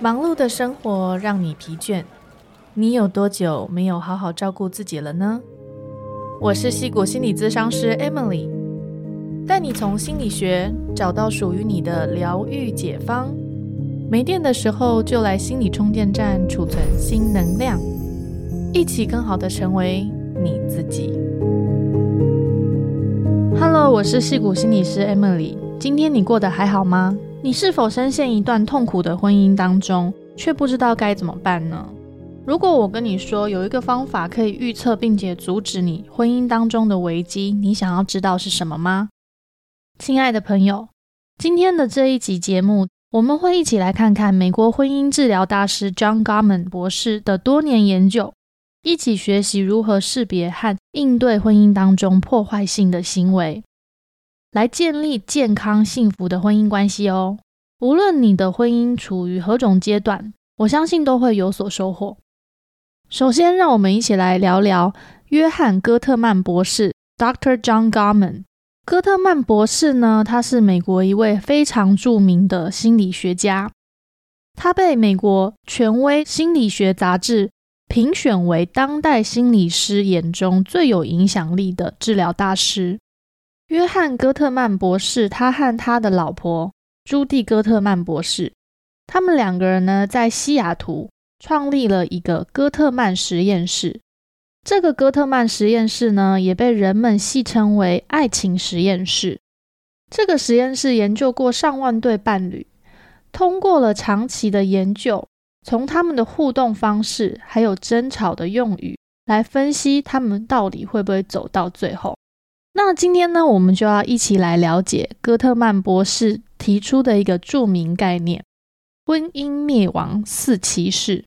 忙碌的生活让你疲倦，你有多久没有好好照顾自己了呢？我是戏骨心理咨商师 Emily，带你从心理学找到属于你的疗愈解方。没电的时候就来心理充电站储存新能量，一起更好的成为你自己。Hello，我是戏骨心理师 Emily，今天你过得还好吗？你是否深陷一段痛苦的婚姻当中，却不知道该怎么办呢？如果我跟你说有一个方法可以预测并且阻止你婚姻当中的危机，你想要知道是什么吗？亲爱的朋友，今天的这一集节目，我们会一起来看看美国婚姻治疗大师 John Gottman 博士的多年研究，一起学习如何识别和应对婚姻当中破坏性的行为。来建立健康幸福的婚姻关系哦。无论你的婚姻处于何种阶段，我相信都会有所收获。首先，让我们一起来聊聊约翰·戈特曼博士 （Dr. John Gottman）。戈特曼博士呢，他是美国一位非常著名的心理学家，他被美国权威心理学杂志评选为当代心理师眼中最有影响力的治疗大师。约翰·戈特曼博士，他和他的老婆朱蒂·戈特曼博士，他们两个人呢，在西雅图创立了一个戈特曼实验室。这个戈特曼实验室呢，也被人们戏称为“爱情实验室”。这个实验室研究过上万对伴侣，通过了长期的研究，从他们的互动方式还有争吵的用语来分析他们到底会不会走到最后。那今天呢，我们就要一起来了解戈特曼博士提出的一个著名概念——婚姻灭亡四骑士。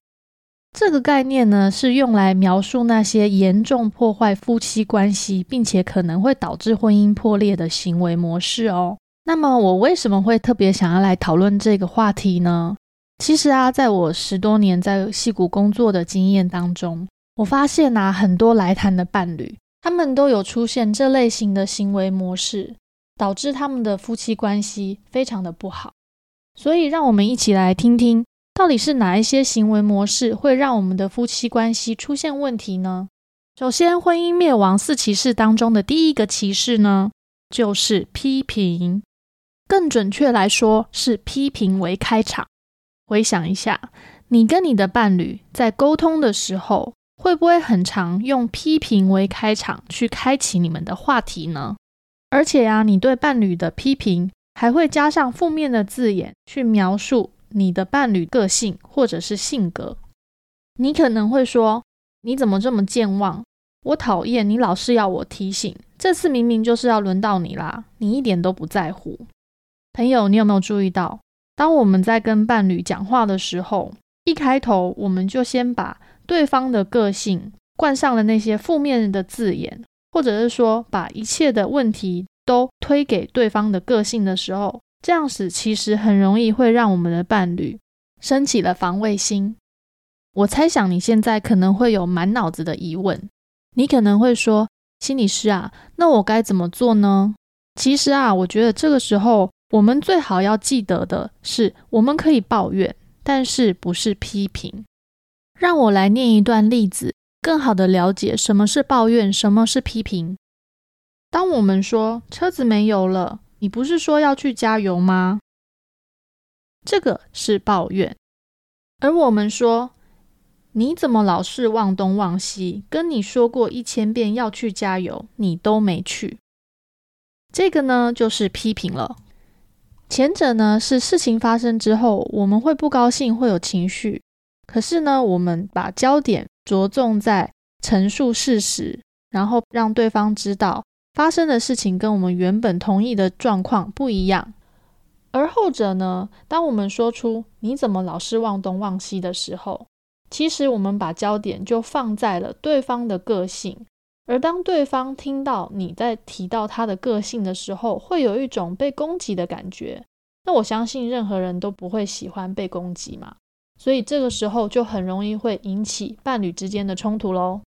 这个概念呢，是用来描述那些严重破坏夫妻关系，并且可能会导致婚姻破裂的行为模式哦。那么，我为什么会特别想要来讨论这个话题呢？其实啊，在我十多年在戏谷工作的经验当中，我发现啊，很多来谈的伴侣。他们都有出现这类型的行为模式，导致他们的夫妻关系非常的不好。所以，让我们一起来听听，到底是哪一些行为模式会让我们的夫妻关系出现问题呢？首先，婚姻灭亡四骑士当中的第一个骑士呢，就是批评。更准确来说，是批评为开场。回想一下，你跟你的伴侣在沟通的时候。会不会很常用批评为开场去开启你们的话题呢？而且呀，你对伴侣的批评还会加上负面的字眼去描述你的伴侣个性或者是性格。你可能会说：“你怎么这么健忘？我讨厌你，老是要我提醒。这次明明就是要轮到你啦，你一点都不在乎。”朋友，你有没有注意到，当我们在跟伴侣讲话的时候，一开头我们就先把对方的个性冠上了那些负面的字眼，或者是说把一切的问题都推给对方的个性的时候，这样子其实很容易会让我们的伴侣升起了防卫心。我猜想你现在可能会有满脑子的疑问，你可能会说：“心理师啊，那我该怎么做呢？”其实啊，我觉得这个时候我们最好要记得的是，我们可以抱怨，但是不是批评。让我来念一段例子，更好的了解什么是抱怨，什么是批评。当我们说车子没油了，你不是说要去加油吗？这个是抱怨。而我们说你怎么老是忘东忘西，跟你说过一千遍要去加油，你都没去。这个呢就是批评了。前者呢是事情发生之后，我们会不高兴，会有情绪。可是呢，我们把焦点着重在陈述事实，然后让对方知道发生的事情跟我们原本同意的状况不一样。而后者呢，当我们说出“你怎么老是忘东忘西”的时候，其实我们把焦点就放在了对方的个性。而当对方听到你在提到他的个性的时候，会有一种被攻击的感觉。那我相信任何人都不会喜欢被攻击嘛。所以这个时候就很容易会引起伴侣之间的冲突喽。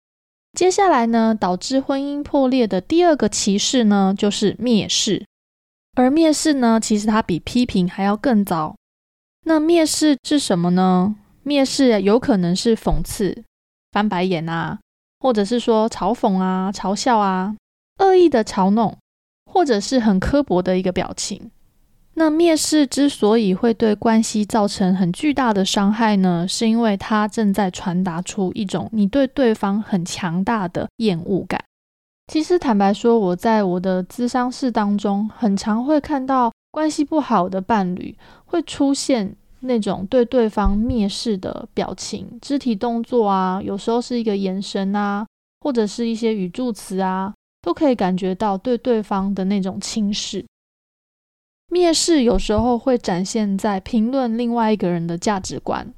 接下来呢，导致婚姻破裂的第二个歧视呢，就是蔑视。而蔑视呢，其实它比批评还要更糟。那蔑视是什么呢？蔑视有可能是讽刺、翻白眼啊，或者是说嘲讽啊、嘲笑啊、恶意的嘲弄，或者是很刻薄的一个表情。那蔑视之所以会对关系造成很巨大的伤害呢，是因为它正在传达出一种你对对方很强大的厌恶感。其实坦白说，我在我的咨商室当中，很常会看到关系不好的伴侣会出现那种对对方蔑视的表情、肢体动作啊，有时候是一个眼神啊，或者是一些语助词啊，都可以感觉到对对方的那种轻视。蔑视有时候会展现在评论另外一个人的价值观。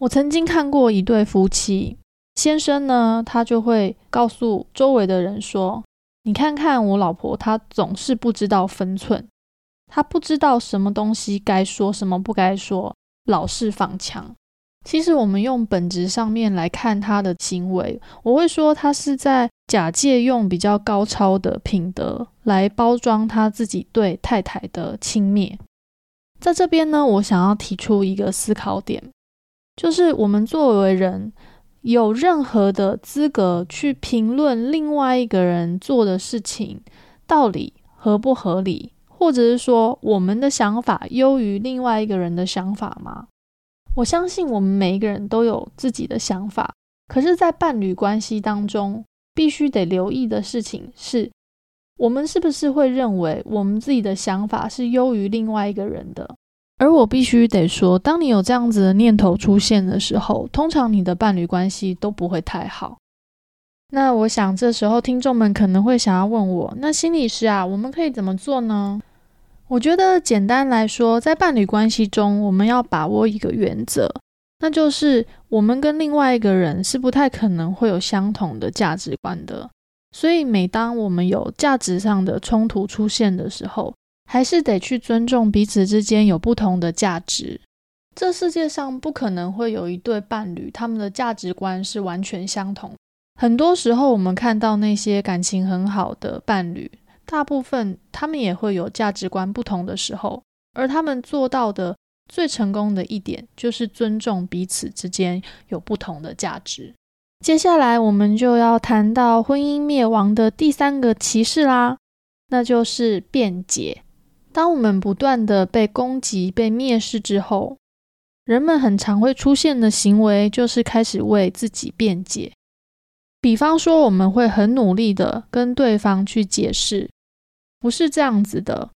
我曾经看过一对夫妻。先生呢，他就会告诉周围的人说：“你看看我老婆，她总是不知道分寸，她不知道什么东西该说，什么不该说，老是放枪。”其实我们用本质上面来看他的行为，我会说他是在假借用比较高超的品德来包装他自己对太太的轻蔑。在这边呢，我想要提出一个思考点，就是我们作为人。有任何的资格去评论另外一个人做的事情到底合不合理，或者是说我们的想法优于另外一个人的想法吗？我相信我们每一个人都有自己的想法，可是，在伴侣关系当中，必须得留意的事情是，我们是不是会认为我们自己的想法是优于另外一个人的？而我必须得说，当你有这样子的念头出现的时候，通常你的伴侣关系都不会太好。那我想，这时候听众们可能会想要问我：那心理师啊，我们可以怎么做呢？我觉得简单来说，在伴侣关系中，我们要把握一个原则，那就是我们跟另外一个人是不太可能会有相同的价值观的。所以，每当我们有价值上的冲突出现的时候，还是得去尊重彼此之间有不同的价值。这世界上不可能会有一对伴侣，他们的价值观是完全相同。很多时候，我们看到那些感情很好的伴侣，大部分他们也会有价值观不同的时候。而他们做到的最成功的一点，就是尊重彼此之间有不同的价值。接下来，我们就要谈到婚姻灭亡的第三个歧视啦，那就是辩解。当我们不断的被攻击、被蔑视之后，人们很常会出现的行为就是开始为自己辩解。比方说，我们会很努力的跟对方去解释，不是这样子的，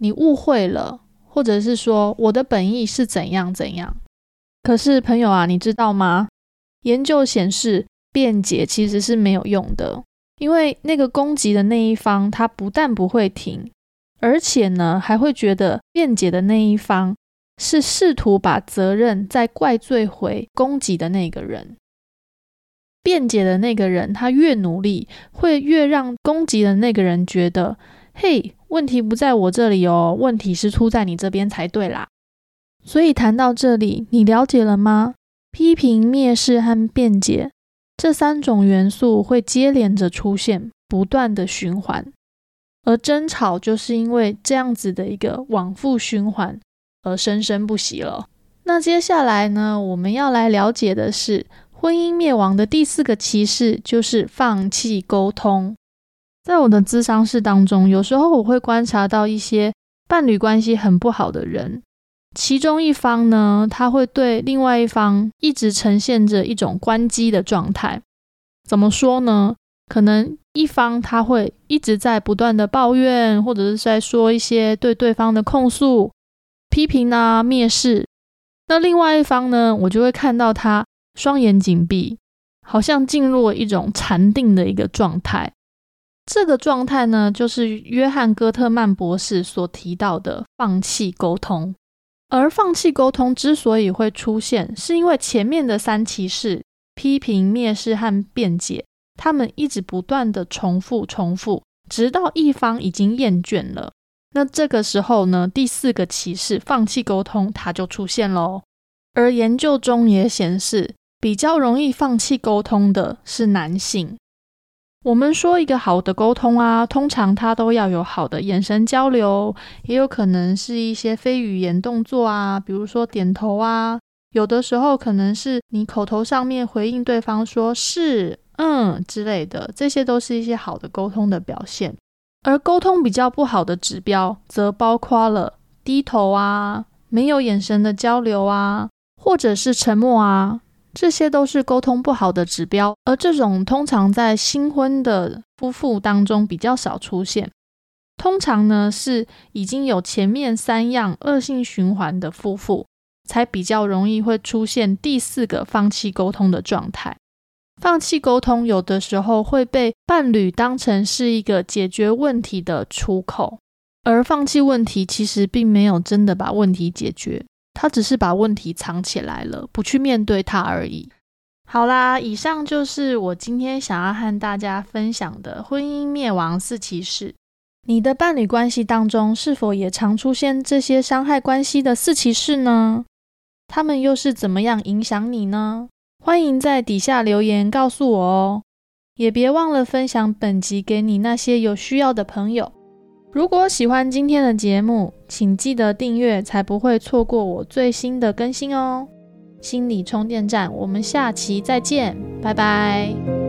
你误会了，或者是说我的本意是怎样怎样。可是朋友啊，你知道吗？研究显示，辩解其实是没有用的，因为那个攻击的那一方，他不但不会停。而且呢，还会觉得辩解的那一方是试图把责任再怪罪回攻击的那个人。辩解的那个人，他越努力，会越让攻击的那个人觉得，嘿，问题不在我这里哦，问题是出在你这边才对啦。所以谈到这里，你了解了吗？批评、蔑视和辩解这三种元素会接连着出现，不断的循环。而争吵就是因为这样子的一个往复循环而生生不息了。那接下来呢，我们要来了解的是婚姻灭亡的第四个歧视，就是放弃沟通。在我的咨商室当中，有时候我会观察到一些伴侣关系很不好的人，其中一方呢，他会对另外一方一直呈现着一种关机的状态。怎么说呢？可能一方他会一直在不断的抱怨，或者是在说一些对对方的控诉、批评啊、蔑视。那另外一方呢，我就会看到他双眼紧闭，好像进入了一种禅定的一个状态。这个状态呢，就是约翰·戈特曼博士所提到的放弃沟通。而放弃沟通之所以会出现，是因为前面的三骑士批评、蔑视和辩解。他们一直不断的重复、重复，直到一方已经厌倦了。那这个时候呢，第四个骑士放弃沟通，它就出现喽。而研究中也显示，比较容易放弃沟通的是男性。我们说一个好的沟通啊，通常它都要有好的眼神交流，也有可能是一些非语言动作啊，比如说点头啊，有的时候可能是你口头上面回应对方说是、嗯之类的，这些都是一些好的沟通的表现。而沟通比较不好的指标，则包括了低头啊，没有眼神的交流啊，或者是沉默啊。这些都是沟通不好的指标，而这种通常在新婚的夫妇当中比较少出现。通常呢是已经有前面三样恶性循环的夫妇，才比较容易会出现第四个放弃沟通的状态。放弃沟通有的时候会被伴侣当成是一个解决问题的出口，而放弃问题其实并没有真的把问题解决。他只是把问题藏起来了，不去面对它而已。好啦，以上就是我今天想要和大家分享的婚姻灭亡四骑士。你的伴侣关系当中是否也常出现这些伤害关系的四骑士呢？他们又是怎么样影响你呢？欢迎在底下留言告诉我哦，也别忘了分享本集给你那些有需要的朋友。如果喜欢今天的节目，请记得订阅，才不会错过我最新的更新哦。心理充电站，我们下期再见，拜拜。